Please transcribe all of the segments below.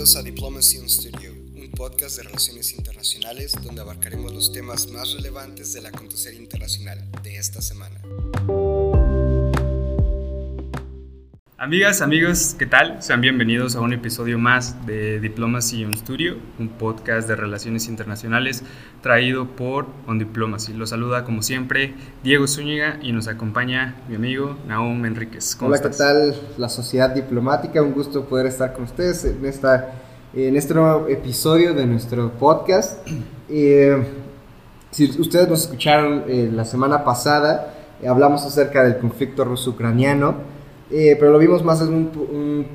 Bienvenidos a Diplomacy on Studio, un podcast de relaciones internacionales donde abarcaremos los temas más relevantes del acontecer internacional de esta semana. Amigas, amigos, ¿qué tal? Sean bienvenidos a un episodio más de Diplomacy on Studio, un podcast de relaciones internacionales traído por On Diplomacy. Los saluda como siempre Diego Zúñiga y nos acompaña mi amigo Naum Enríquez. Hola, ¿qué tal? La Sociedad Diplomática, un gusto poder estar con ustedes en, esta, en este nuevo episodio de nuestro podcast. Eh, si ustedes nos escucharon eh, la semana pasada, eh, hablamos acerca del conflicto ruso-ucraniano. Eh, pero lo vimos más desde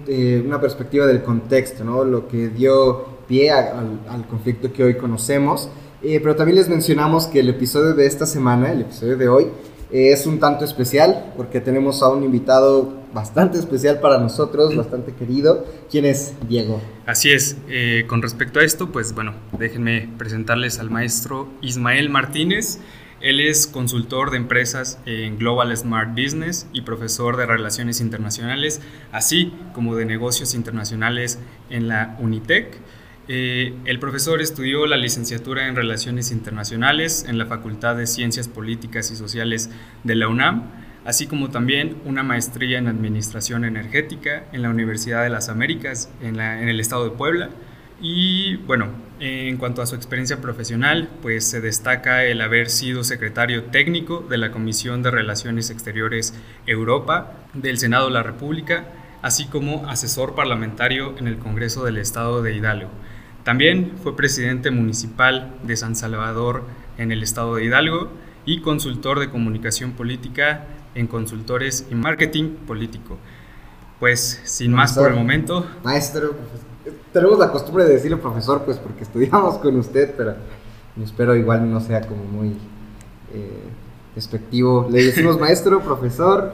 eh, una perspectiva del contexto, ¿no? lo que dio pie al, conflicto que hoy conocemos. Eh, pero también les mencionamos que el episodio de esta semana, el episodio de hoy, es un tanto especial porque tenemos a un invitado bastante especial para nosotros, bastante querido. ¿Quién es Diego? Así es. con respecto a esto, pues bueno, déjenme presentarles al maestro Ismael Martínez. Él es consultor de empresas en Global Smart Business y profesor de Relaciones Internacionales, así como de negocios internacionales en la Unitec. Eh, el profesor estudió la licenciatura en Relaciones Internacionales en la Facultad de Ciencias Políticas y Sociales de la UNAM, así como también una maestría en Administración Energética en la Universidad de las Américas en, en el estado de Puebla. Y bueno, en cuanto a su experiencia profesional, pues se destaca el haber sido secretario técnico de la Comisión de Relaciones Exteriores Europa del Senado de la República, así como asesor parlamentario en el Congreso del Estado de Hidalgo. También fue presidente municipal de San Salvador en el Estado de Hidalgo y consultor de comunicación política en consultores y marketing político. Pues sin más por el momento. Maestro, tenemos la costumbre de decirle profesor, pues porque estudiamos con usted, pero espero igual no sea como muy eh, despectivo. Le decimos maestro, profesor.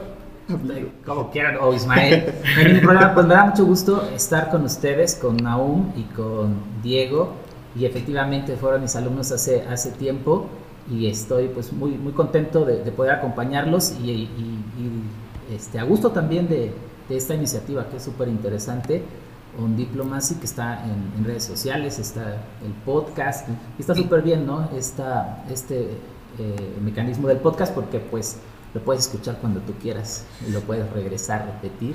Como quieran, o Ismael. pues me da mucho gusto estar con ustedes, con Naum y con Diego. Y efectivamente fueron mis alumnos hace, hace tiempo y estoy pues muy, muy contento de, poder acompañarlos y, este, a gusto también de, de esta iniciativa que es súper interesante On Diplomacy, que está en, redes sociales, está el podcast, y está súper bien, ¿no? Esta, este eh, mecanismo del podcast, porque pues lo puedes escuchar cuando tú quieras y lo puedes regresar, repetir.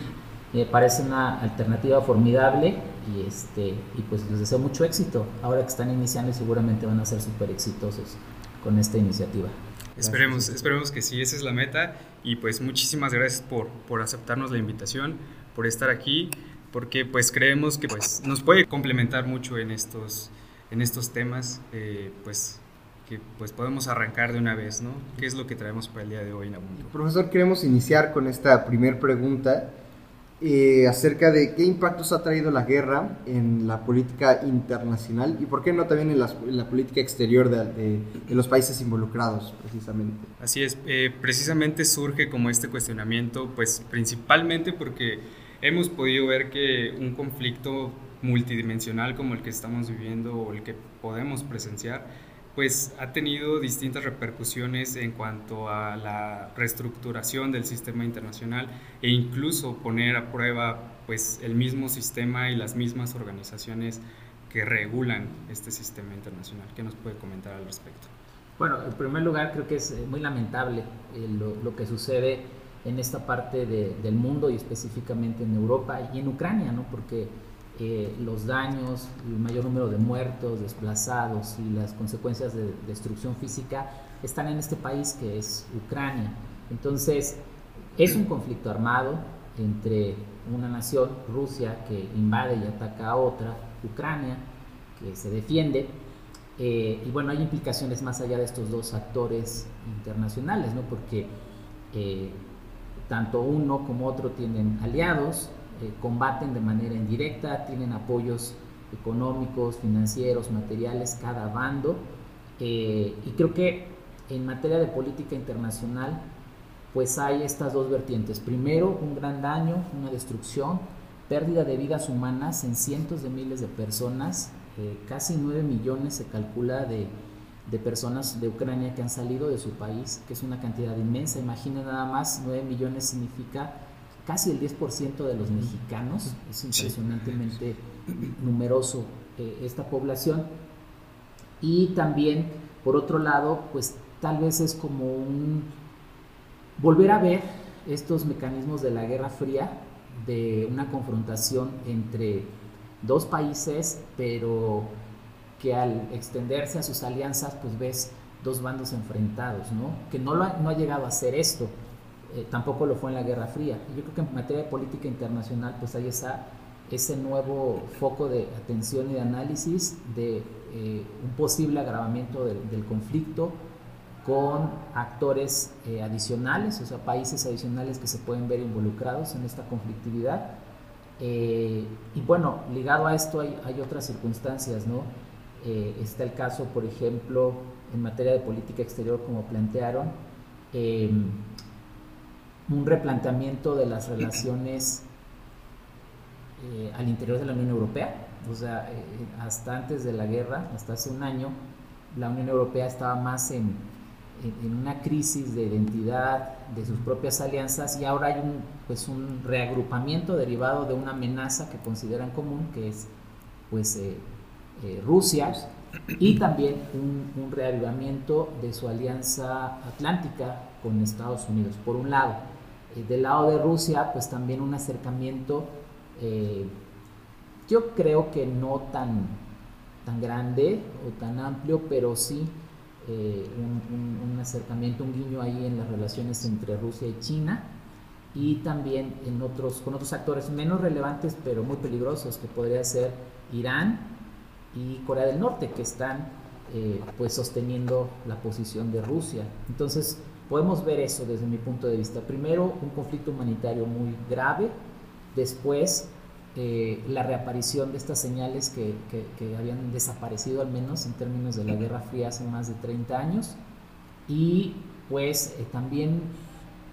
Me parece una alternativa formidable y, este, y pues les deseo mucho éxito. Ahora que están iniciando, seguramente van a ser súper exitosos con esta iniciativa. Esperemos, esperemos que sí, esa es la meta. Y pues muchísimas gracias por, por aceptarnos la invitación, por estar aquí porque pues creemos que pues, nos puede complementar mucho en estos, en estos temas, eh, pues que pues podemos arrancar de una vez, ¿no? ¿Qué es lo que traemos para el día de hoy, Nabundo? Profesor, queremos iniciar con esta primera pregunta eh, acerca de qué impactos ha traído la guerra en la política internacional y por qué no también en la, política exterior de, de, los países involucrados, precisamente. Así es, eh, precisamente surge como este cuestionamiento, pues principalmente porque hemos podido ver que un conflicto multidimensional como el que estamos viviendo o el que podemos presenciar, pues ha tenido distintas repercusiones en cuanto a la reestructuración del sistema internacional e incluso poner a prueba pues el mismo sistema y las mismas organizaciones que regulan este sistema internacional. ¿Qué nos puede comentar al respecto? Bueno, en primer lugar creo que es eh, muy lamentable eh, lo, lo que sucede en esta parte del mundo y específicamente en Europa y en Ucrania, ¿no? porque eh, los daños, el mayor número de muertos, desplazados y las consecuencias de destrucción física están en este país que es Ucrania. Entonces, es un conflicto armado entre una nación, Rusia, que invade y ataca a otra, Ucrania, que se defiende. Eh, y bueno, hay implicaciones más allá de estos dos actores internacionales, ¿no? porque eh, tanto uno como otro tienen aliados, eh, combaten de manera indirecta, tienen apoyos económicos, financieros, materiales, cada bando. Eh, y creo que en materia de política internacional, pues hay estas dos vertientes. Primero, un gran daño, una destrucción, pérdida de vidas humanas en cientos de miles de personas, eh, casi 9 millones se calcula de de personas de Ucrania que han salido de su país, que es una cantidad inmensa. Imaginen nada más, 9 millones significa casi el 10% de los mexicanos, es impresionantemente numeroso eh, esta población. Y también, por otro lado, pues tal vez es como un volver a ver estos mecanismos de la Guerra Fría, de una confrontación entre dos países, pero que al extenderse a sus alianzas, pues ves dos bandos enfrentados, ¿no? Que no, lo ha, no ha llegado a hacer esto, eh, tampoco lo fue en la Guerra Fría. Yo creo que en materia de política internacional, pues hay esa, ese nuevo foco de atención y de análisis de eh, un posible agravamiento del conflicto con actores eh, adicionales, o sea, países adicionales que se pueden ver involucrados en esta conflictividad. y bueno, ligado a esto hay, hay otras circunstancias, ¿no? Está el caso, por ejemplo, en materia de política exterior, como plantearon, un replanteamiento de las relaciones eh, al interior de la Unión Europea. O sea, eh, hasta antes de la guerra, hasta hace un año, la Unión Europea estaba más en, en, una crisis de identidad de sus propias alianzas y ahora hay un, pues un reagrupamiento derivado de una amenaza que consideran común, que es pues, eh, Rusia, y también un, un reavivamiento de su alianza atlántica con Estados Unidos, por un lado. Eh, del lado de Rusia, pues también un acercamiento, eh, yo creo que no tan, tan grande o tan amplio, pero sí eh, un, acercamiento, un guiño ahí en las relaciones entre Rusia y China y también en otros, con otros actores menos relevantes pero muy peligrosos que podría ser Irán y Corea del Norte que están pues sosteniendo la posición de Rusia. Entonces, Podemos ver eso desde mi punto de vista. Primero, un conflicto humanitario muy grave, después eh, la reaparición de estas señales que, que, habían desaparecido al menos en términos de la Guerra Fría hace más de 30 años, y pues eh, también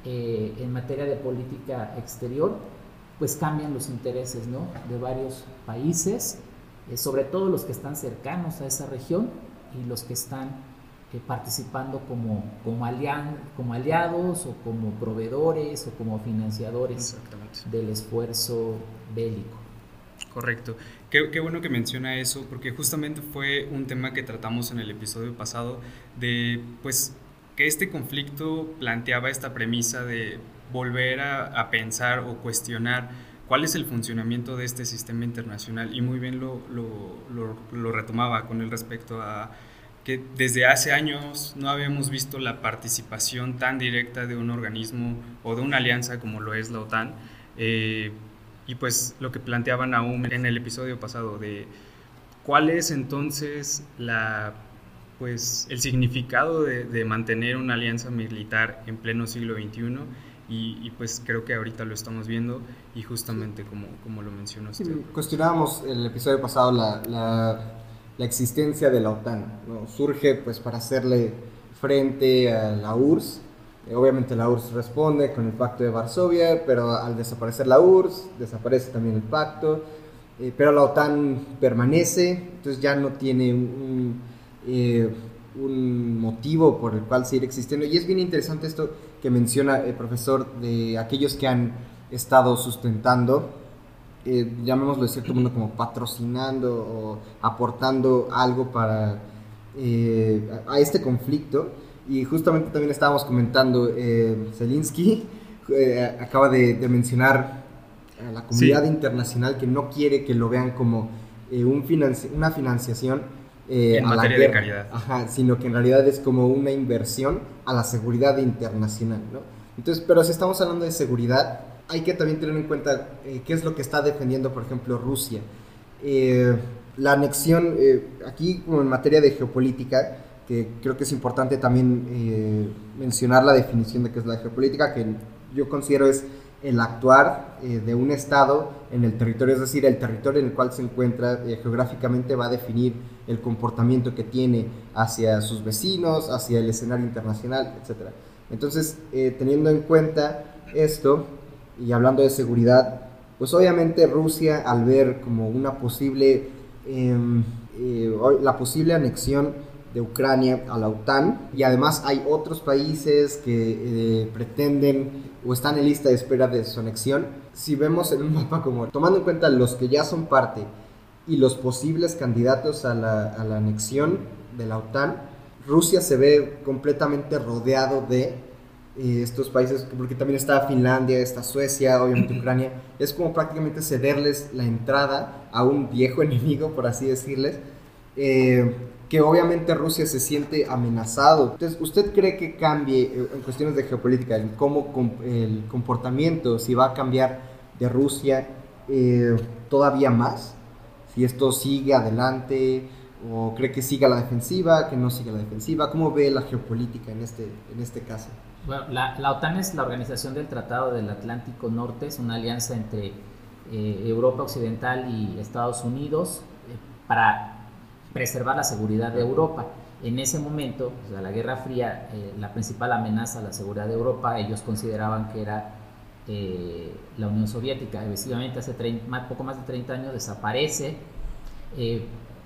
eh, en materia de política exterior, pues cambian los intereses ¿no? de varios países, sobre todo los que están cercanos a esa región y los que están participando como, como, como aliados o como proveedores o como financiadores del esfuerzo bélico. Correcto. Qué, qué, bueno que menciona eso, porque justamente fue un tema que tratamos en el episodio pasado de, pues, que este conflicto planteaba esta premisa de volver a, a pensar o cuestionar cuál es el funcionamiento de este sistema internacional y muy bien lo, lo, lo, retomaba con el respecto a que desde hace años no habíamos visto la participación tan directa de un organismo o de una alianza como lo es la OTAN. Eh, y pues lo que planteaban aún en el episodio pasado de cuál es entonces la, pues, el significado de, mantener una alianza militar en pleno siglo XXI. Y, pues creo que ahorita lo estamos viendo y justamente como, como lo mencionó usted. cuestionábamos el episodio pasado la, la existencia de la OTAN. Surge pues para hacerle frente a la URSS. Eh, obviamente la URSS responde con el pacto de Varsovia, pero al desaparecer la URSS, desaparece también el pacto. Eh, pero la OTAN permanece, entonces ya no tiene un, eh, un, motivo por el cual seguir existiendo. Y es bien interesante esto que menciona el profesor de aquellos que han estado sustentando eh, llamémoslo de cierto modo, como patrocinando o aportando algo para eh, a, este conflicto. Y justamente también estábamos comentando, eh, Zelinsky eh, acaba de, mencionar a la comunidad internacional que no quiere que lo vean como un una financiación en materia de caridad. sino que en realidad es como una inversión a la seguridad internacional. ¿no? Entonces, pero si estamos hablando de seguridad, hay que también tener en cuenta eh, qué es lo que está defendiendo, por ejemplo, Rusia. Eh, la anexión, eh, aquí como en materia de geopolítica, que creo que es importante también mencionar la definición de qué es la geopolítica, que yo considero es el actuar de un Estado en el territorio, es decir, el territorio en el cual se encuentra geográficamente va a definir el comportamiento que tiene hacia sus vecinos, hacia el escenario internacional, etc. Entonces, teniendo en cuenta esto, y hablando de seguridad, pues obviamente Rusia al ver como una posible, em, eh, la posible anexión de Ucrania a la OTAN. Y además hay otros países que eh, pretenden o están en lista de espera de su anexión. Si vemos en un mapa como, tomando en cuenta los que ya son parte y los posibles candidatos a la, a la anexión de la OTAN, Rusia se ve completamente rodeado de eh, estos países, porque también está Finlandia, está Suecia, obviamente Ucrania, es como prácticamente cederles la entrada a un viejo enemigo, por así decirles, eh, que obviamente Rusia se siente amenazado. Entonces, ¿usted cree que cambie eh, en cuestiones de geopolítica, en cómo el comportamiento, si va a cambiar de Rusia todavía más? Si esto sigue adelante, o cree que siga la defensiva, que no siga la defensiva, ¿cómo ve la geopolítica en este, en este caso? Bueno, la, la, OTAN es la organización del Tratado del Atlántico Norte, es una alianza entre eh, Europa Occidental y Estados Unidos eh, para preservar la seguridad de Europa. En ese momento, o sea, la Guerra Fría, eh, la principal amenaza a la seguridad de Europa, ellos consideraban que era la Unión Soviética. Efectivamente, hace 30, más, poco más de 30 años desaparece,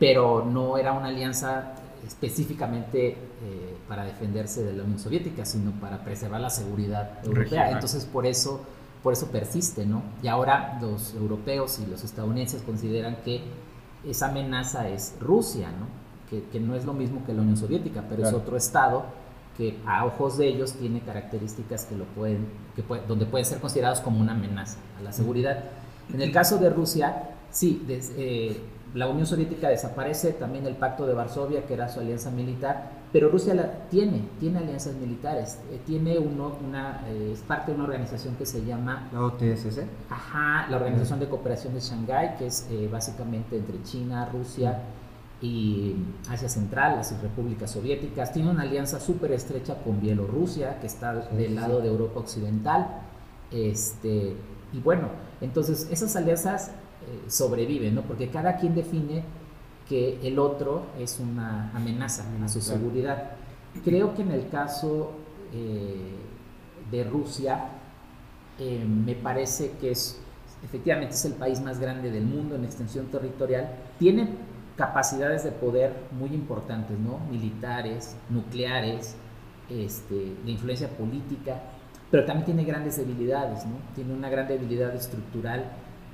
pero no era una alianza específicamente eh, para defenderse de la Unión Soviética, sino para preservar la seguridad europea. Entonces, por eso, por eso persiste, ¿no? Y ahora los europeos y los estadounidenses consideran que esa amenaza es Rusia, ¿no? Que, que no es lo mismo que la Unión Soviética, pero es otro estado que a ojos de ellos tiene características que lo pueden, que donde pueden ser considerados como una amenaza a la seguridad. En el caso de Rusia, sí, eh, la Unión Soviética desaparece, también el Pacto de Varsovia, que era su alianza militar, pero Rusia la tiene, tiene alianzas militares, eh, tiene uno, una, eh, es parte de una organización que se llama... La OTSC. Ajá, la Organización de Cooperación de Shanghái, que es eh, básicamente entre China, Rusia y Asia Central, las repúblicas soviéticas. Tiene una alianza súper estrecha con Bielorrusia, que está del lado de Europa Occidental. Este, y bueno, entonces esas alianzas eh, sobrevive, ¿no? Porque cada quien define que el otro es una amenaza a su seguridad. Creo que en el caso eh, de Rusia, eh, me parece que es, efectivamente es el país más grande del mundo en extensión territorial, tiene capacidades de poder muy importantes, ¿no? Militares, nucleares, este, de influencia política, pero también tiene grandes debilidades, ¿no? Tiene una gran debilidad estructural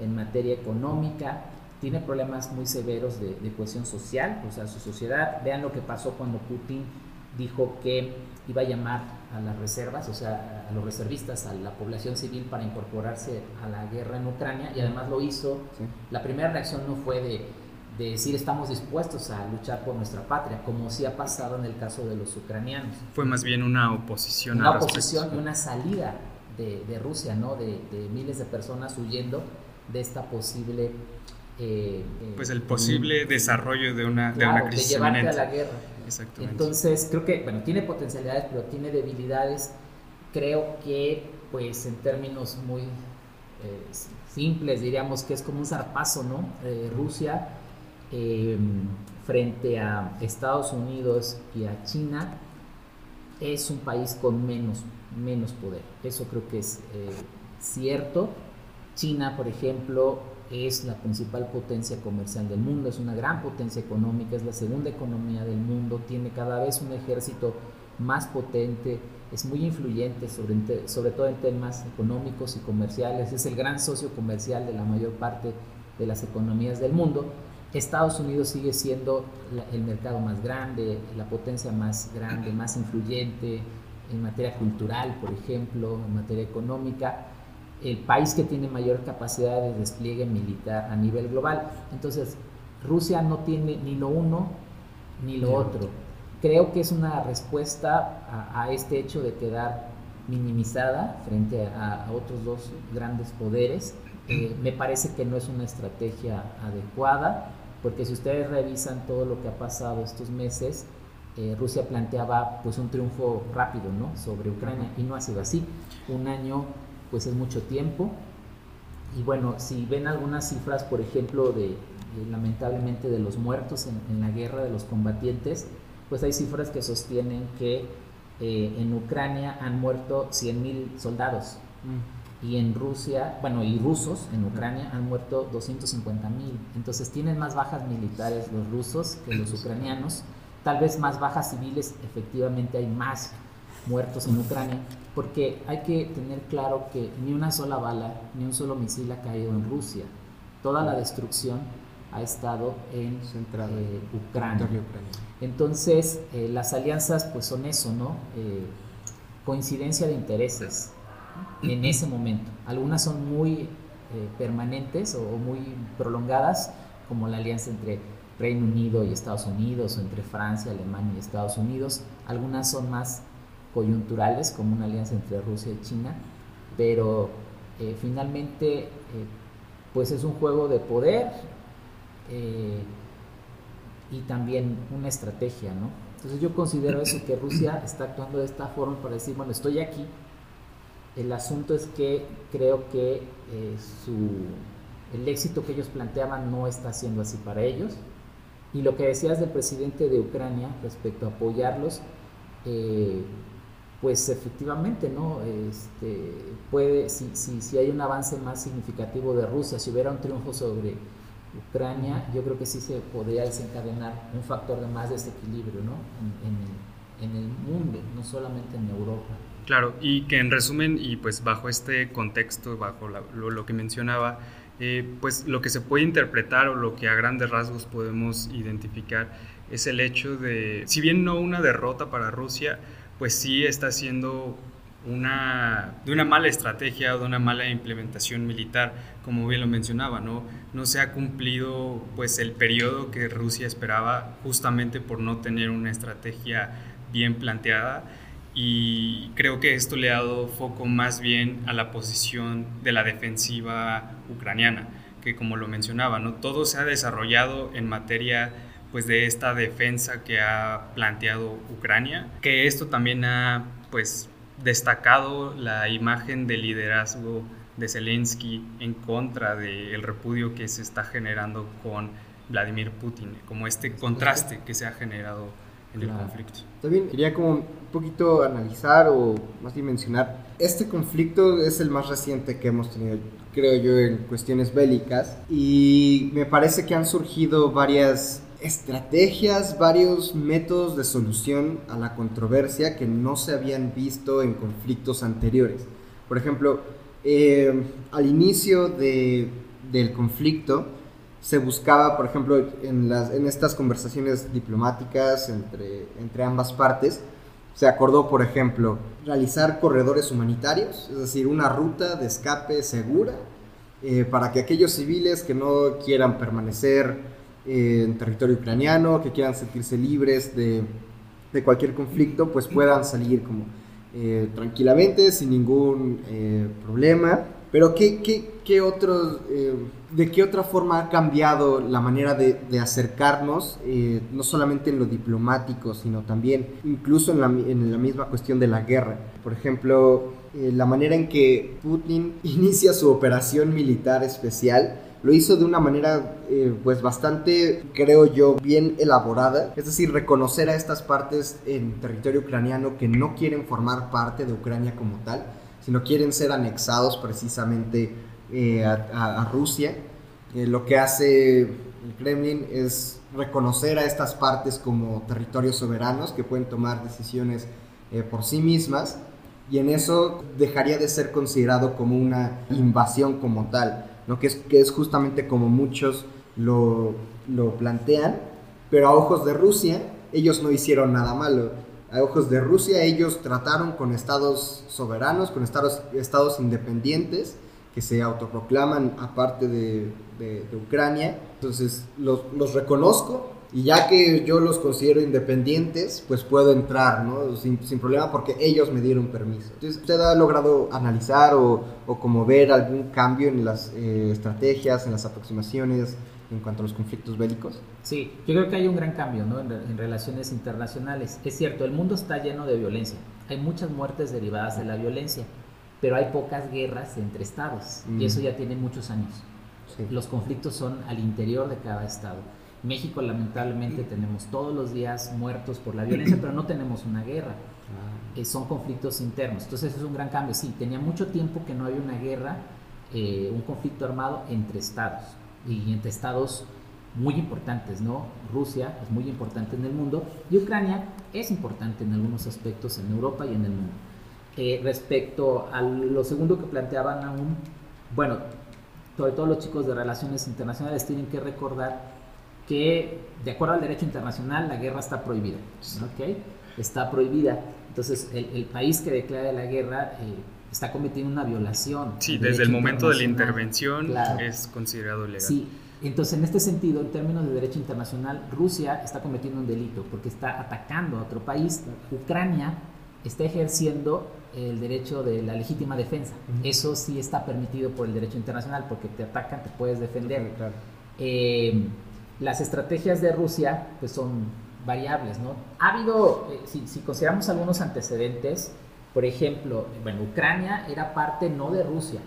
en materia económica, tiene problemas muy severos de, cohesión social, o sea, su sociedad. Vean lo que pasó cuando Putin dijo que iba a llamar a las reservas, o sea, a los reservistas, a la población civil para incorporarse a la guerra en Ucrania y además lo hizo. La primera reacción no fue de, decir estamos dispuestos a luchar por nuestra patria, como sí ha pasado en el caso de los ucranianos. Fue más bien una oposición. Una oposición y una salida de, Rusia, ¿no? De, de miles de personas huyendo de esta posible... Eh, eh, pues el posible desarrollo de una, de una crisis de llevarte a la guerra. Exactamente. Entonces, creo que, bueno, tiene potencialidades, pero tiene debilidades. Creo que, pues, en términos muy eh, simples, diríamos que es como un zarpazo, ¿no? Rusia frente a Estados Unidos y a China es un país con menos, menos poder. Eso creo que es cierto China, por ejemplo, es la principal potencia comercial del mundo, es una gran potencia económica, es la segunda economía del mundo, tiene cada vez un ejército más potente, es muy influyente sobre, sobre todo en temas económicos y comerciales, es el gran socio comercial de la mayor parte de las economías del mundo. Estados Unidos sigue siendo el mercado más grande, la potencia más grande, más influyente en materia cultural, por ejemplo, en materia económica el país que tiene mayor capacidad de despliegue militar a nivel global. Entonces, Rusia no tiene ni lo uno ni lo otro. Creo que es una respuesta a, este hecho de quedar minimizada frente a, otros dos grandes poderes. Eh, me parece que no es una estrategia adecuada, porque si ustedes revisan todo lo que ha pasado estos meses, eh, Rusia planteaba pues un triunfo rápido ¿no? sobre Ucrania y no ha sido así. Un año pues es mucho tiempo. Y bueno, si ven algunas cifras, por ejemplo, de, lamentablemente de los muertos en, la guerra, de los combatientes, pues hay cifras que sostienen que eh, en Ucrania han muerto 100.000 soldados. Mm. Y en Rusia, bueno, y rusos en Ucrania han muerto 250.000. Entonces tienen más bajas militares los rusos que los ucranianos. tal vez más bajas civiles, efectivamente hay más muertos en Ucrania, porque hay que tener claro que ni una sola bala, ni un solo misil ha caído en Rusia. Toda la destrucción ha estado en eh, Ucrania. Entonces, eh, las alianzas pues son eso, ¿no? Eh, coincidencia de intereses en ese momento. Algunas son muy permanentes o muy prolongadas, como la alianza entre Reino Unido y Estados Unidos, o entre Francia, Alemania y Estados Unidos. Algunas son más coyunturales, como una alianza entre Rusia y China, pero finalmente pues es un juego de poder eh, y también una estrategia, ¿no? Entonces yo considero eso, que Rusia está actuando de esta forma para decir, bueno, estoy aquí. El asunto es que creo que eh, su, el éxito que ellos planteaban no está siendo así para ellos. Y lo que decías del presidente de Ucrania respecto a apoyarlos, eh, pues efectivamente, ¿no? Este, puede, si, si, si hay un avance más significativo de Rusia, si hubiera un triunfo sobre Ucrania, yo creo que sí se podría desencadenar un factor de más desequilibrio ¿no? en, el, mundo, no solamente en Europa. Claro, y que en resumen, y pues bajo este contexto, bajo lo, que mencionaba, eh, pues lo que se puede interpretar o lo que a grandes rasgos podemos identificar es el hecho de, si bien no una derrota para Rusia, pues sí está siendo una, de una mala estrategia o de una mala implementación militar, como bien lo mencionaba, ¿no? No se ha cumplido pues el periodo que Rusia esperaba justamente por no tener una estrategia bien planteada y creo que esto le ha dado foco más bien a la posición de la defensiva ucraniana, que como lo mencionaba, ¿no? Todo se ha desarrollado en materia pues de esta defensa que ha planteado Ucrania, que esto también ha pues destacado la imagen de liderazgo de Zelensky en contra del repudio que se está generando con Vladimir Putin, como este contraste que se ha generado en el conflicto. También quería como un poquito analizar o más bien mencionar, este conflicto es el más reciente que hemos tenido, creo yo, en cuestiones bélicas y me parece que han surgido varias estrategias, varios métodos de solución a la controversia que no se habían visto en conflictos anteriores. Por ejemplo, eh, al inicio de, del conflicto se buscaba, por ejemplo, en, las, en estas conversaciones diplomáticas entre, entre ambas partes, se acordó, por ejemplo, realizar corredores humanitarios, es decir, una ruta de escape segura eh, para que aquellos civiles que no quieran permanecer en territorio ucraniano, que quieran sentirse libres de, de cualquier conflicto, pues puedan salir como eh, tranquilamente, sin ningún eh, problema. Pero ¿qué, qué, qué otros, eh, ¿de qué otra forma ha cambiado la manera de, de acercarnos, no solamente en lo diplomático, sino también incluso en la, en la misma cuestión de la guerra? Por ejemplo, la manera en que Putin inicia su operación militar especial lo hizo de una manera eh, pues bastante, creo yo, bien elaborada. Es decir, reconocer a estas partes en territorio ucraniano que no quieren formar parte de Ucrania como tal, sino quieren ser anexados precisamente eh, a, Rusia. Eh, lo que hace el Kremlin es reconocer a estas partes como territorios soberanos que pueden tomar decisiones por sí mismas y en eso dejaría de ser considerado como una invasión como tal ¿no? que, es, que es justamente como muchos lo, lo plantean, pero a ojos de Rusia ellos no hicieron nada malo. A ojos de Rusia ellos trataron con estados soberanos, con estados, estados independientes que se autoproclaman aparte de, de, Ucrania. Entonces los, los reconozco y ya que yo los considero independientes, pues puedo entrar, ¿no? Sin, sin problema porque ellos me dieron permiso. Entonces, ¿usted ha logrado analizar o, o como ver algún cambio en las eh, estrategias, en las aproximaciones en cuanto a los conflictos bélicos? Sí, yo creo que hay un gran cambio ¿no? en, en, relaciones internacionales. Es cierto, el mundo está lleno de violencia. Hay muchas muertes derivadas de la violencia, pero hay pocas guerras entre estados y eso ya tiene muchos años. Sí. Los conflictos son al interior de cada estado. México lamentablemente tenemos todos los días muertos por la violencia, pero no tenemos una guerra. Eh, son conflictos internos. Entonces es un gran cambio. Sí, tenía mucho tiempo que no había una guerra, eh, un conflicto armado entre estados y entre estados muy importantes, ¿no? Rusia es muy importante en el mundo y Ucrania es importante en algunos aspectos en Europa y en el mundo. Eh, respecto a lo segundo que planteaban aún, bueno, sobre todo los chicos de relaciones internacionales tienen que recordar que de acuerdo al derecho internacional la guerra está prohibida, ¿ok? Está prohibida. Entonces el, país que declara la guerra eh, está cometiendo una violación. Sí, desde el momento de la intervención es considerado legal. Sí, entonces en este sentido, en términos de derecho internacional, Rusia está cometiendo un delito porque está atacando a otro país. Ucrania está ejerciendo el derecho de la legítima defensa. Eso sí está permitido por el derecho internacional porque te atacan, te puedes defender. Eh, las estrategias de Rusia pues son variables, ¿no? Ha habido, eh, si, consideramos algunos antecedentes, por ejemplo, bueno, Ucrania era parte no de Rusia,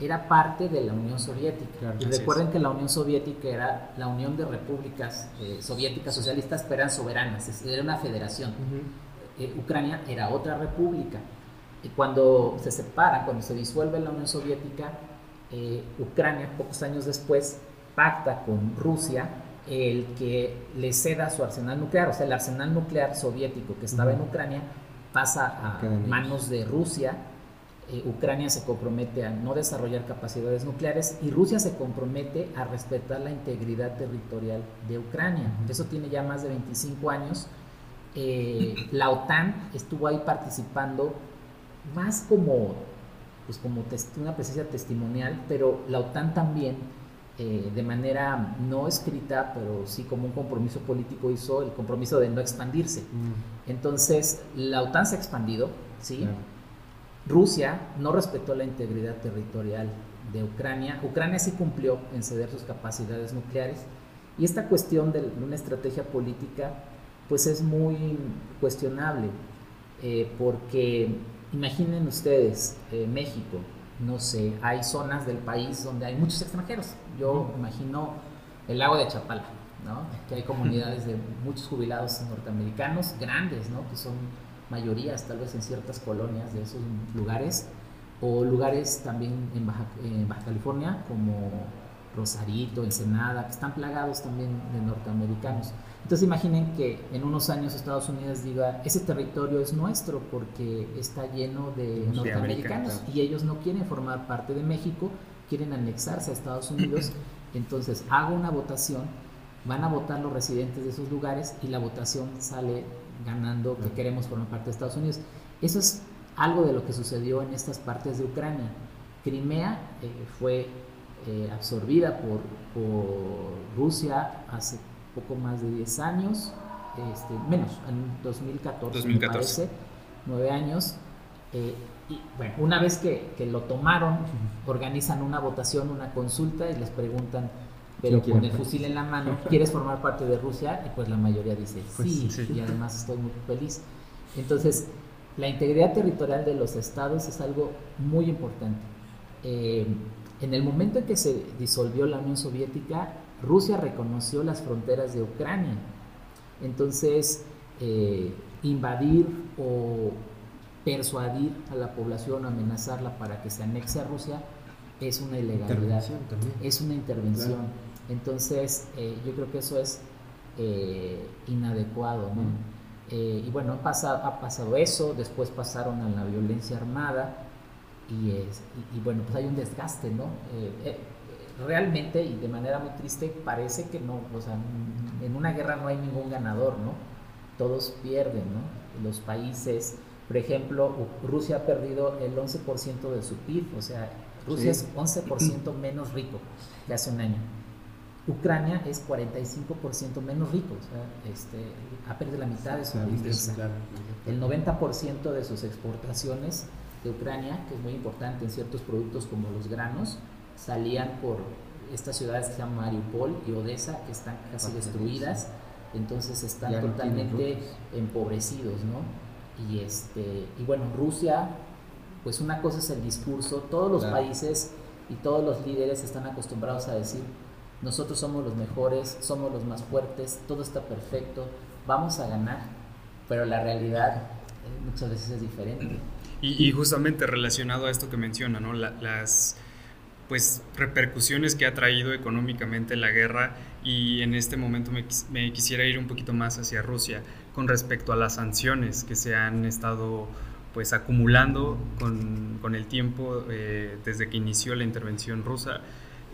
era parte de la Unión Soviética. y recuerden que la Unión Soviética era la unión de repúblicas eh, soviéticas socialistas, pero eran soberanas, era una federación. Eh, Ucrania era otra república. Y cuando se separa, cuando se disuelve la Unión Soviética, Ucrania, pocos años después, pacta con Rusia el que le ceda su arsenal nuclear, o sea, el arsenal nuclear soviético que estaba en Ucrania pasa a manos de Rusia. Eh, Ucrania se compromete a no desarrollar capacidades nucleares y Rusia se compromete a respetar la integridad territorial de Ucrania. Eso tiene ya más de 25 años. Eh, la OTAN estuvo ahí participando más como, pues como una presencia testimonial, pero la OTAN también eh, de manera no escrita, pero sí como un compromiso político hizo el compromiso de no expandirse. Mm. Entonces, la OTAN se ha expandido, ¿sí? Rusia no respetó la integridad territorial de Ucrania. Ucrania sí cumplió en ceder sus capacidades nucleares. Y esta cuestión de una estrategia política, pues es muy cuestionable, eh, porque imaginen ustedes, eh, México, no sé, hay zonas del país donde hay muchos extranjeros. Yo imagino el lago de Chapala, ¿no? que hay comunidades de muchos jubilados norteamericanos grandes, ¿no? que son mayorías tal vez en ciertas colonias de esos lugares, o lugares también en Baja, en Baja California como Rosarito, Ensenada, que están plagados también de norteamericanos. Entonces imaginen que en unos años Estados Unidos diga, ese territorio es nuestro porque está lleno de norteamericanos y ellos no quieren formar parte de México, quieren anexarse a Estados Unidos. Entonces hago una votación, van a votar los residentes de esos lugares y la votación sale ganando que queremos formar parte de Estados Unidos. Eso es algo de lo que sucedió en estas partes de Ucrania. Crimea eh, fue eh, absorbida por, por Rusia hace poco más de 10 años, este, menos, en 2014, 2014. Me parece, 9 años. Eh, y bueno, una vez que, que, lo tomaron, organizan una votación, una consulta y les preguntan, pero con el fusil en la mano, ¿quieres formar parte de Rusia? Y pues la mayoría dice pues sí, y además estoy muy feliz. Entonces, la integridad territorial de los estados es algo muy importante. Eh, en el momento en que se disolvió la Unión Soviética, Rusia reconoció las fronteras de Ucrania. Entonces, eh, invadir o persuadir a la población, amenazarla para que se anexe a Rusia, es una ilegalidad. Es una intervención. Entonces, eh, yo creo que eso es eh, inadecuado. y bueno, ha pasado, ha pasado eso, después pasaron a la violencia armada y, es, y, bueno, pues hay un desgaste, ¿no? realmente y de manera muy triste parece que no, o sea, en una guerra no hay ningún ganador, ¿no? Todos pierden, ¿no? Los países, por ejemplo, Rusia ha perdido el 11% de su PIB, o sea, Rusia es 11% menos rico que hace un año. Ucrania es 45% menos rico, o sea, este, ha perdido la mitad de su riqueza. El 90% de sus exportaciones de Ucrania, que es muy importante en ciertos productos como los granos, salían por estas ciudades que se llaman Mariupol y Odessa, que están casi destruidas, entonces están totalmente empobrecidos, ¿no? Y, este, y bueno, Rusia, pues una cosa es el discurso, todos los países y todos los líderes están acostumbrados a decir, nosotros somos los mejores, somos los más fuertes, todo está perfecto, vamos a ganar, pero la realidad eh, muchas veces es diferente. Y, justamente relacionado a esto que menciona, ¿no? las pues repercusiones que ha traído económicamente la guerra y en este momento me, me, quisiera ir un poquito más hacia Rusia con respecto a las sanciones que se han estado pues acumulando con, con el tiempo eh, desde que inició la intervención rusa.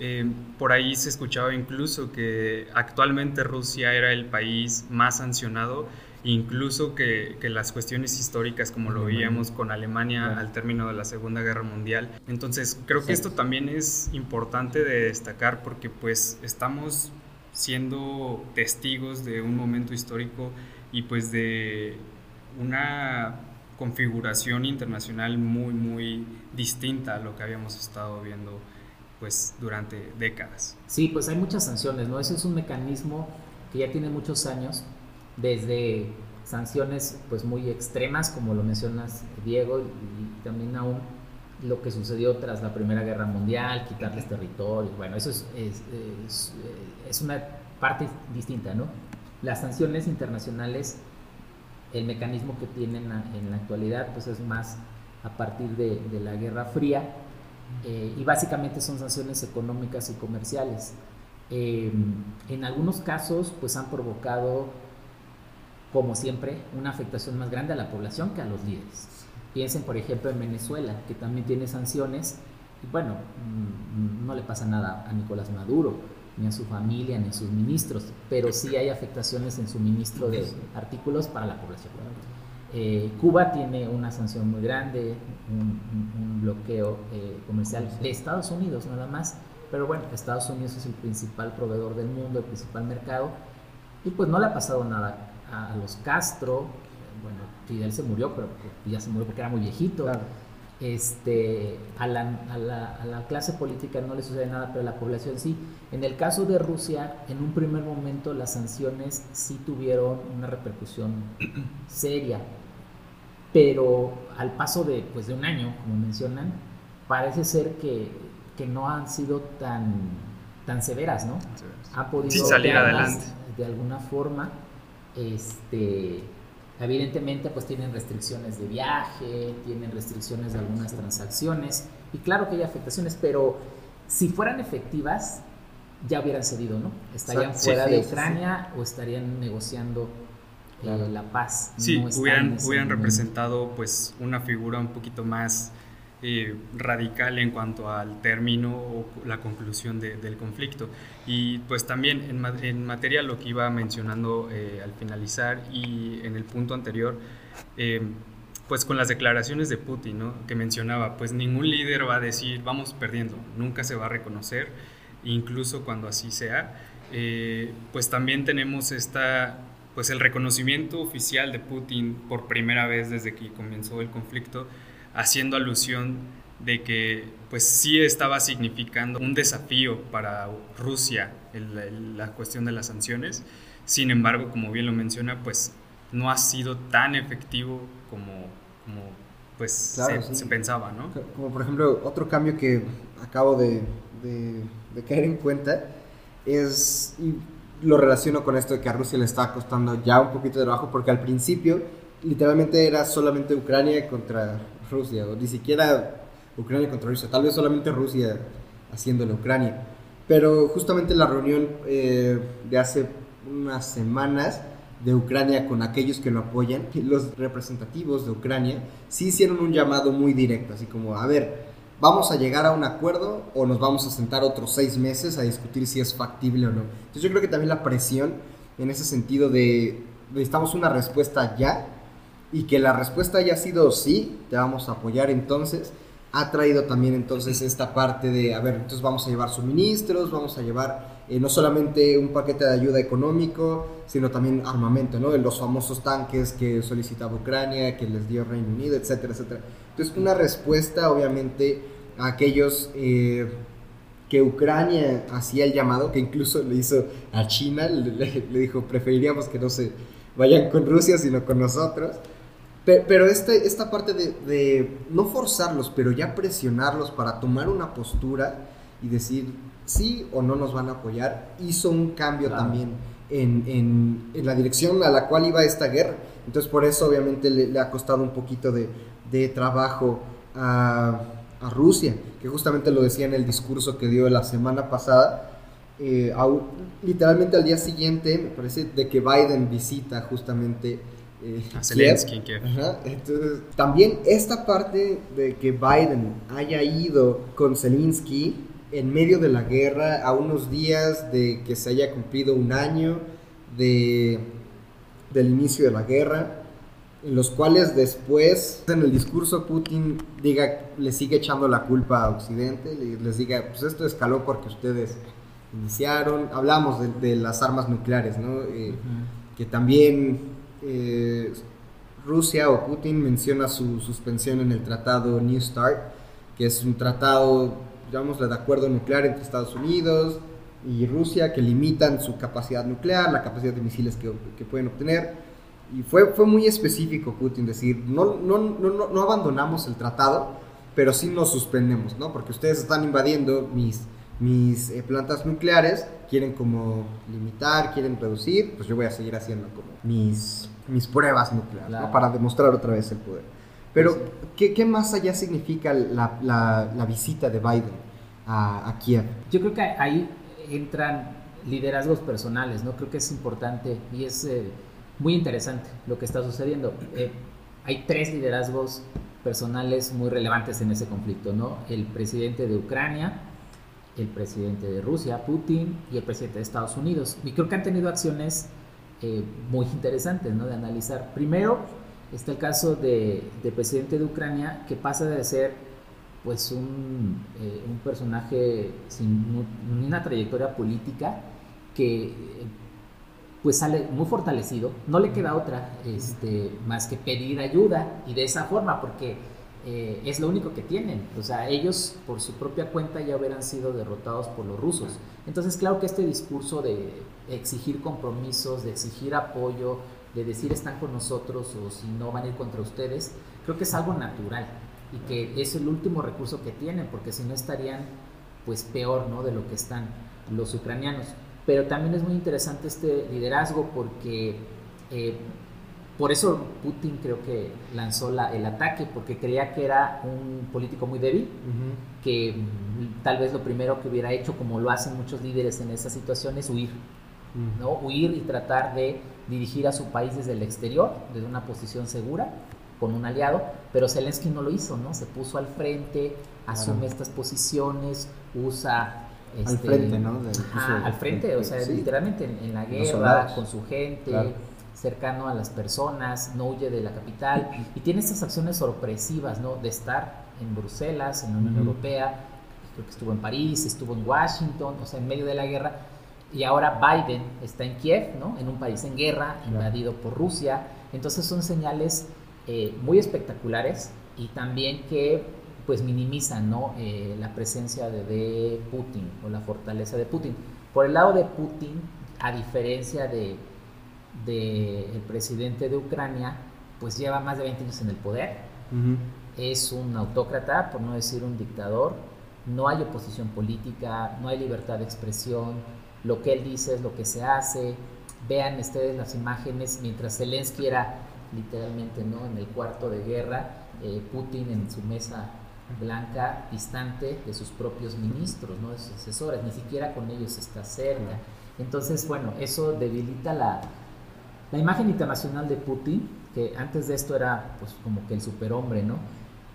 Eh, por ahí se escuchaba incluso que actualmente Rusia era el país más sancionado incluso que, que, las cuestiones históricas como lo veíamos con Alemania al término de la Segunda Guerra Mundial. Entonces creo que esto también es importante de destacar porque pues estamos siendo testigos de un momento histórico y pues de una configuración internacional muy muy distinta a lo que habíamos estado viendo pues durante décadas. Sí, pues hay muchas sanciones, ¿no? Ese es un mecanismo que ya tiene muchos años desde sanciones pues muy extremas, como lo mencionas Diego, y, también aún lo que sucedió tras la Primera Guerra Mundial, quitarles territorio, bueno, eso es, es, una parte distinta, ¿no? Las sanciones internacionales, el mecanismo que tienen en la actualidad, pues es más a partir de, la Guerra Fría, eh, y básicamente son sanciones económicas y comerciales. Eh, en algunos casos, pues han provocado como siempre, una afectación más grande a la población que a los líderes. Piensen, por ejemplo, en Venezuela, que también tiene sanciones, y bueno, mm, no le pasa nada a Nicolás Maduro, ni a su familia, ni a sus ministros, pero sí hay afectaciones en suministro de artículos para la población. Eh, Cuba tiene una sanción muy grande, un, bloqueo eh, comercial de Estados Unidos nada más, pero bueno, Estados Unidos es el principal proveedor del mundo, el principal mercado, y pues no le ha pasado nada a, los Castro, bueno, Fidel se murió, pero ya se murió porque era muy viejito. Este, a la, a, la, a, la, clase política no le sucede nada, pero a la población sí. En el caso de Rusia, en un primer momento las sanciones sí tuvieron una repercusión seria, pero al paso de, pues, de un año, como mencionan, parece ser que, que no han sido tan, tan severas, ¿no? Ha podido salir adelante. De alguna forma este, evidentemente pues tienen restricciones de viaje, tienen restricciones de algunas transacciones y claro que hay afectaciones, pero si fueran efectivas ya hubieran cedido, ¿no? Estarían fuera de Ucrania o estarían negociando eh, la paz. Sí, hubieran, hubieran representado pues una figura un poquito más eh, radical en cuanto al término o la conclusión del conflicto. Y pues también en, en, materia lo que iba mencionando eh, al finalizar y en el punto anterior, eh, pues con las declaraciones de Putin, ¿no? que mencionaba, pues ningún líder va a decir vamos perdiendo, nunca se va a reconocer, incluso cuando así sea. pues también tenemos esta pues el reconocimiento oficial de Putin por primera vez desde que comenzó el conflicto haciendo alusión de que pues sí estaba significando un desafío para Rusia la cuestión de las sanciones. Sin embargo, como bien lo menciona, pues no ha sido tan efectivo como, como pues se, pensaba, ¿no? Como por ejemplo, otro cambio que acabo de, de, de, caer en cuenta es, y lo relaciono con esto de que a Rusia le está costando ya un poquito de trabajo, porque al principio literalmente era solamente Ucrania contra Rusia, o ni siquiera Ucrania contra Rusia, tal vez solamente Rusia haciéndolo Ucrania. Pero justamente la reunión eh, de hace unas semanas de Ucrania con aquellos que lo apoyan, los representativos de Ucrania sí hicieron un llamado muy directo, así como, a ver, vamos a llegar a un acuerdo o nos vamos a sentar otros seis meses a discutir si es factible o no. Entonces yo creo que también la presión en ese sentido de necesitamos una respuesta ya y que la respuesta haya sido sí, te vamos a apoyar entonces, ha traído también entonces esta parte de, a ver, entonces vamos a llevar suministros, vamos a llevar eh, no solamente un paquete de ayuda económico, sino también armamento, ¿no? Los famosos tanques que solicitaba Ucrania, que les dio Reino Unido, etcétera, etcétera. Entonces, una respuesta, obviamente, a aquellos eh, que Ucrania hacía el llamado, que incluso le hizo a China, le, le dijo, preferiríamos que no se vayan con Rusia, sino con nosotros. Pero, este, esta parte de, no forzarlos, pero ya presionarlos para tomar una postura y decir sí o no nos van a apoyar, hizo un cambio también en, la dirección a la cual iba esta guerra. Entonces por eso obviamente le, ha costado un poquito de, trabajo a, a Rusia, que justamente lo decía en el discurso que dio la semana pasada. Eh, literalmente al día siguiente, me parece, de que Biden visita justamente eh, a Zelensky Entonces, también esta parte de que Biden haya ido con Zelensky en medio de la guerra, a unos días de que se haya cumplido un año de, del inicio de la guerra, en los cuales después en el discurso Putin diga, le sigue echando la culpa a Occidente, les diga, pues esto escaló porque ustedes iniciaron, hablamos de, las armas nucleares, ¿no? Eh, que también eh, Rusia o Putin menciona su suspensión en el tratado New START, que es un tratado, digamos, de acuerdo nuclear entre Estados Unidos y Rusia que limitan su capacidad nuclear, la capacidad de misiles que, que pueden obtener y fue, fue muy específico Putin decir, no, no, no, no abandonamos el tratado, pero sí nos suspendemos, ¿no? Porque ustedes están invadiendo mis, mis eh, plantas nucleares, quieren como limitar, quieren reducir, pues yo voy a seguir haciendo como mis, mis pruebas nucleares, ¿no? Para demostrar otra vez el poder. Pero, ¿qué, ¿qué, más allá significa la, la, la visita de Biden a, a, Kiev? Yo creo que ahí entran liderazgos personales, ¿no? Creo que es importante y es... Eh, muy interesante lo que está sucediendo. Eh, hay tres liderazgos personales muy relevantes en ese conflicto, ¿no? El presidente de Ucrania, el presidente de Rusia, Putin, y el presidente de Estados Unidos. Y creo que han tenido acciones eh, muy interesantes, ¿no? De analizar. Primero, está el caso del de presidente de Ucrania, que pasa de ser, pues, un, eh, un personaje sin una trayectoria política que pues sale muy fortalecido, no le queda otra este, más que pedir ayuda y de esa forma, porque eh, es lo único que tienen. O sea, ellos por su propia cuenta ya hubieran sido derrotados por los rusos. Entonces, claro que este discurso de exigir compromisos, de exigir apoyo, de decir están con nosotros o si no van a ir contra ustedes, creo que es algo natural y que es el último recurso que tienen, porque si no estarían pues peor ¿no? de lo que están los ucranianos. Pero también es muy interesante este liderazgo porque eh, por eso Putin creo que lanzó la, el ataque, porque creía que era un político muy débil, que tal vez lo primero que hubiera hecho, como lo hacen muchos líderes en esa situación, es huir. ¿no? Huir y tratar de dirigir a su país desde el exterior, desde una posición segura, con un aliado, pero Zelensky no lo hizo, ¿no? Se puso al frente, asume estas posiciones, usa al este, frente, ¿no? al frente, o sea, literalmente en, la guerra, con su gente, cercano a las personas, no huye de la capital y tiene estas acciones sorpresivas, ¿no? De estar en Bruselas, en la Unión Europea, creo que estuvo en París, estuvo en Washington, o sea, en medio de la guerra. Y ahora Biden está en Kiev, ¿no? En un país en guerra, invadido por Rusia. Entonces son señales eh, muy espectaculares y también que pues minimizan ¿no? Eh, la presencia de, Putin o la fortaleza de Putin. Por el lado de Putin, a diferencia de, el presidente de Ucrania, pues lleva más de 20 años en el poder, es un autócrata, por no decir un dictador, no hay oposición política, no hay libertad de expresión, lo que él dice es lo que se hace, vean ustedes las imágenes, mientras Zelensky era literalmente ¿no? en el cuarto de guerra, eh, Putin en su mesa blanca, distante de sus propios ministros, ¿no? de sus asesores, ni siquiera con ellos está cerca. Entonces, bueno, eso debilita la, la imagen internacional de Putin, que antes de esto era pues como que el superhombre, ¿no?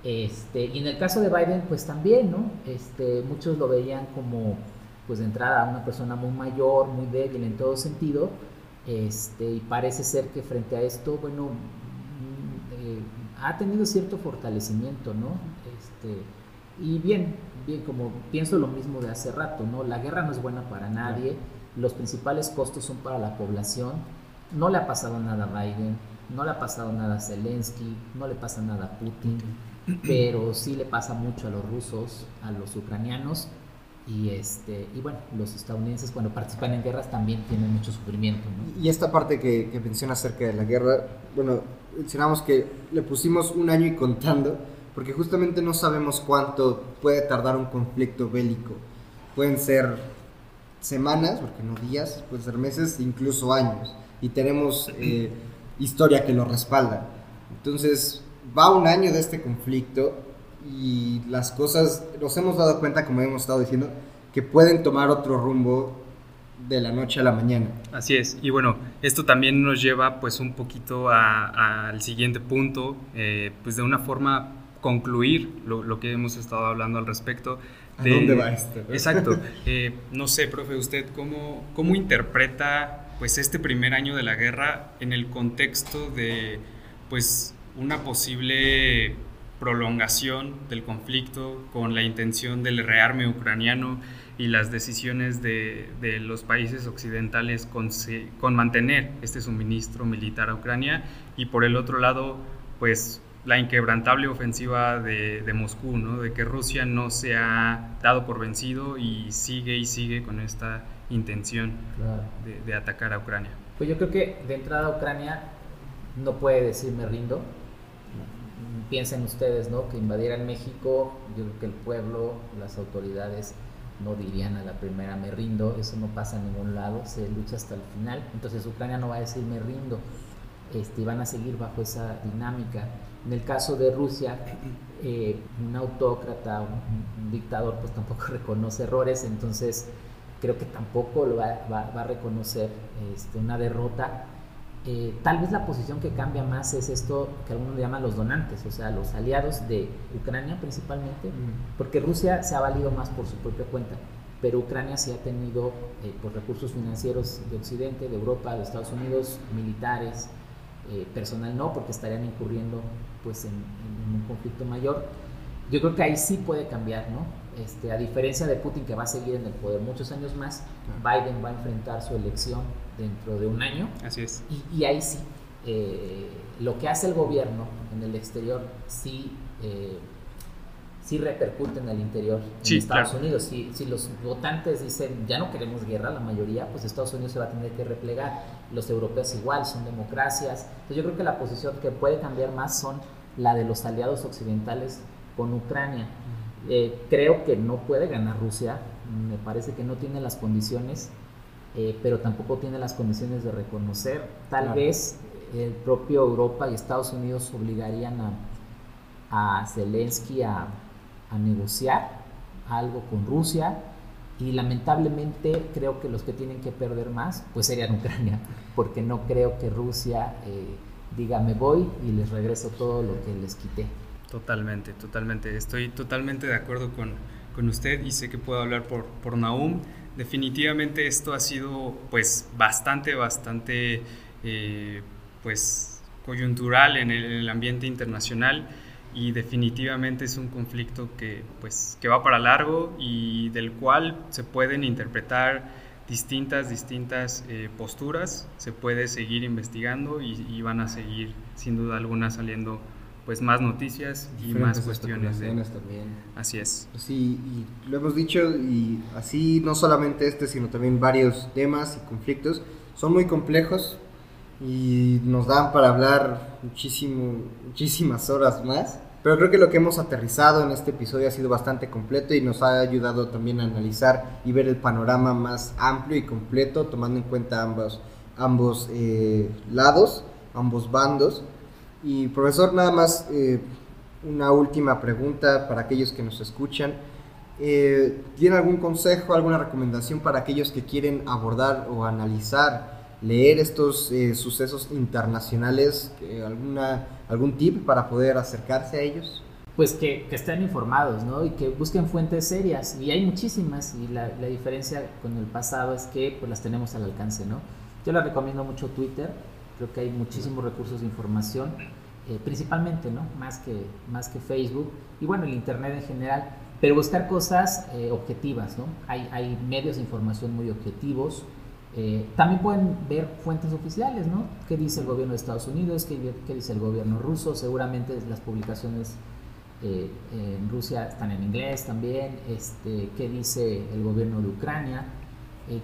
Este, y en el caso de Biden, pues también, ¿no? Este, muchos lo veían como, pues de entrada, una persona muy mayor, muy débil en todo sentido, este, y parece ser que frente a esto, bueno, mm, eh, ha tenido cierto fortalecimiento, ¿no? Este, y bien, bien, como pienso lo mismo de hace rato, ¿no? La guerra no es buena para nadie, los principales costos son para la población, no le ha pasado nada a Biden, no le ha pasado nada a Zelensky, no le pasa nada a Putin, pero sí le pasa mucho a los rusos, a los ucranianos y este y bueno los estadounidenses cuando participan en guerras también tienen mucho sufrimiento y esta parte que, que menciona acerca de la guerra bueno mencionamos que le pusimos un año y contando porque justamente no sabemos cuánto puede tardar un conflicto bélico. Pueden ser semanas, porque no días, pueden ser meses, incluso años. Y tenemos eh, historia que lo respalda. Entonces, va un año de este conflicto y las cosas, nos hemos dado cuenta, como hemos estado diciendo, que pueden tomar otro rumbo de la noche a la mañana. Así es, y bueno, esto también nos lleva pues un poquito al siguiente punto, eh, pues de una forma concluir lo, lo, que hemos estado hablando al respecto. De, ¿A dónde va esto? Exacto. Eh, no sé, profe, ¿usted cómo, cómo interpreta pues este primer año de la guerra en el contexto de pues una posible prolongación del conflicto con la intención del rearme ucraniano y las decisiones de, de los países occidentales con, con, mantener este suministro militar a Ucrania y por el otro lado pues la inquebrantable ofensiva de, de Moscú, ¿no? de que Rusia no se ha dado por vencido y sigue y sigue con esta intención de, de atacar a Ucrania. Pues yo creo que de entrada Ucrania no puede decir me rindo, piensen ustedes, ¿no? Que invadieran México, yo creo que el pueblo, las autoridades no dirían a la primera me rindo, eso no pasa en ningún lado, se lucha hasta el final. Entonces Ucrania no va a decir me rindo, este, van a seguir bajo esa dinámica. En el caso de Rusia, eh, un autócrata, un, dictador, pues tampoco reconoce errores, entonces creo que tampoco lo va, va, a reconocer este, una derrota eh, tal vez la posición que cambia más es esto que algunos llaman los donantes, o sea, los aliados de Ucrania principalmente, porque Rusia se ha valido más por su propia cuenta, pero Ucrania sí ha tenido eh, por recursos financieros de Occidente, de Europa, de Estados Unidos, militares, eh, personal no, porque estarían incurriendo pues en, en, un conflicto mayor. Yo creo que ahí sí puede cambiar, ¿no? Este, a diferencia de Putin que va a seguir en el poder muchos años más, Biden va a enfrentar su elección dentro de un año. Así es. Y, ahí sí, eh, lo que hace el gobierno en el exterior sí, eh, sí repercute en el interior en Estados Unidos. Si, si los votantes dicen ya no queremos guerra, la mayoría, pues Estados Unidos se va a tener que replegar. Los europeos igual, son democracias. Entonces yo creo que la posición que puede cambiar más son la de los aliados occidentales con Ucrania. Eh, creo que no puede ganar Rusia, me parece que no tiene las condiciones eh, pero tampoco tiene las condiciones de reconocer. Tal vez el propio Europa y Estados Unidos obligarían a, a Zelensky a, a, negociar algo con Rusia y lamentablemente creo que los que tienen que perder más pues serían Ucrania, porque no creo que Rusia eh, diga me voy y les regreso todo lo que les quité. Totalmente, totalmente. Estoy totalmente de acuerdo con, con usted y sé que puedo hablar por, por Naum definitivamente esto ha sido pues bastante, bastante eh, pues coyuntural en el, ambiente internacional y definitivamente es un conflicto que pues que va para largo y del cual se pueden interpretar distintas, distintas eh, posturas, se puede seguir investigando y, y van a seguir sin duda alguna saliendo pues más noticias y más cuestiones de... también. Así es. Sí, y lo hemos dicho y así no solamente este, sino también varios temas y conflictos son muy complejos y nos dan para hablar muchísimo, muchísimas horas más. Pero creo que lo que hemos aterrizado en este episodio ha sido bastante completo y nos ha ayudado también a analizar y ver el panorama más amplio y completo, tomando en cuenta ambos, ambos eh, lados, ambos bandos. Y profesor, nada más eh, una última pregunta para aquellos que nos escuchan. Eh, ¿Tiene algún consejo, alguna recomendación para aquellos que quieren abordar o analizar, leer estos eh, sucesos internacionales? alguna, ¿Algún tip para poder acercarse a ellos? Pues que, que, estén informados, ¿no? Y que busquen fuentes serias. Y hay muchísimas. Y la, la diferencia con el pasado es que pues, las tenemos al alcance, ¿no? Yo les recomiendo mucho Twitter Creo que hay muchísimos recursos de información, eh, principalmente, ¿no? Más que, más que Facebook y bueno, el Internet en general, pero buscar cosas eh, objetivas, ¿no? Hay, hay, medios de información muy objetivos. Eh, también pueden ver fuentes oficiales, ¿no? ¿Qué dice el gobierno de Estados Unidos? ¿Qué, qué dice el gobierno ruso? Seguramente las publicaciones en Rusia están en inglés también. Este, ¿Qué dice el gobierno de Ucrania?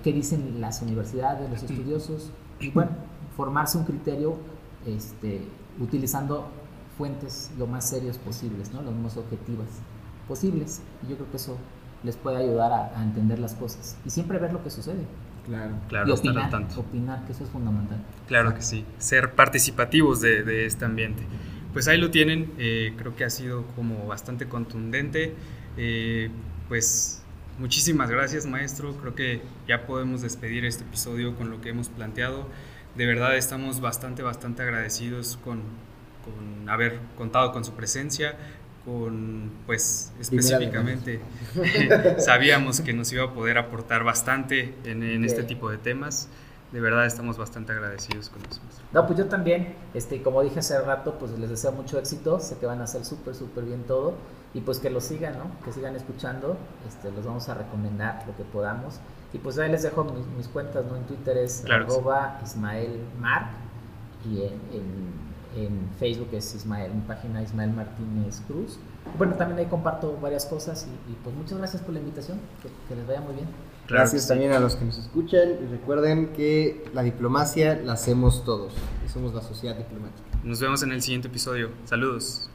¿Qué dicen las universidades, los estudiosos? Y bueno, formarse un criterio este, utilizando fuentes lo más serias posibles, ¿no? las más objetivas posibles. Y yo creo que eso les puede ayudar a, entender las cosas y siempre ver lo que sucede. Claro, claro. Y opinar, opinar, que eso es fundamental. Claro que sí, ser participativos de, de, este ambiente. pues ahí lo tienen, eh, creo que ha sido como bastante contundente. Eh, pues muchísimas gracias maestro, creo que ya podemos despedir este episodio con lo que hemos planteado. De verdad estamos bastante, bastante agradecidos con, con haber contado con su presencia, con, pues específicamente, sabíamos que nos iba a poder aportar bastante en, en este tipo de temas de verdad estamos bastante agradecidos con eso. No, pues yo también, este, como dije hace rato, pues les deseo mucho éxito, sé que van a hacer súper, súper bien todo y pues que lo sigan, ¿no? Que sigan escuchando, este, los vamos a recomendar lo que podamos. Y pues ahí les dejo mis, cuentas, ¿no? En Twitter es arroba Ismael Mark y en, en, Facebook es Ismael, mi página Ismael Martínez Cruz. Bueno, también ahí comparto varias cosas y, pues muchas gracias por la invitación, que les vaya muy bien. Gracias también a los que nos escuchan y recuerden que la diplomacia la hacemos todos y somos la sociedad diplomática. Nos vemos en el siguiente episodio. Saludos.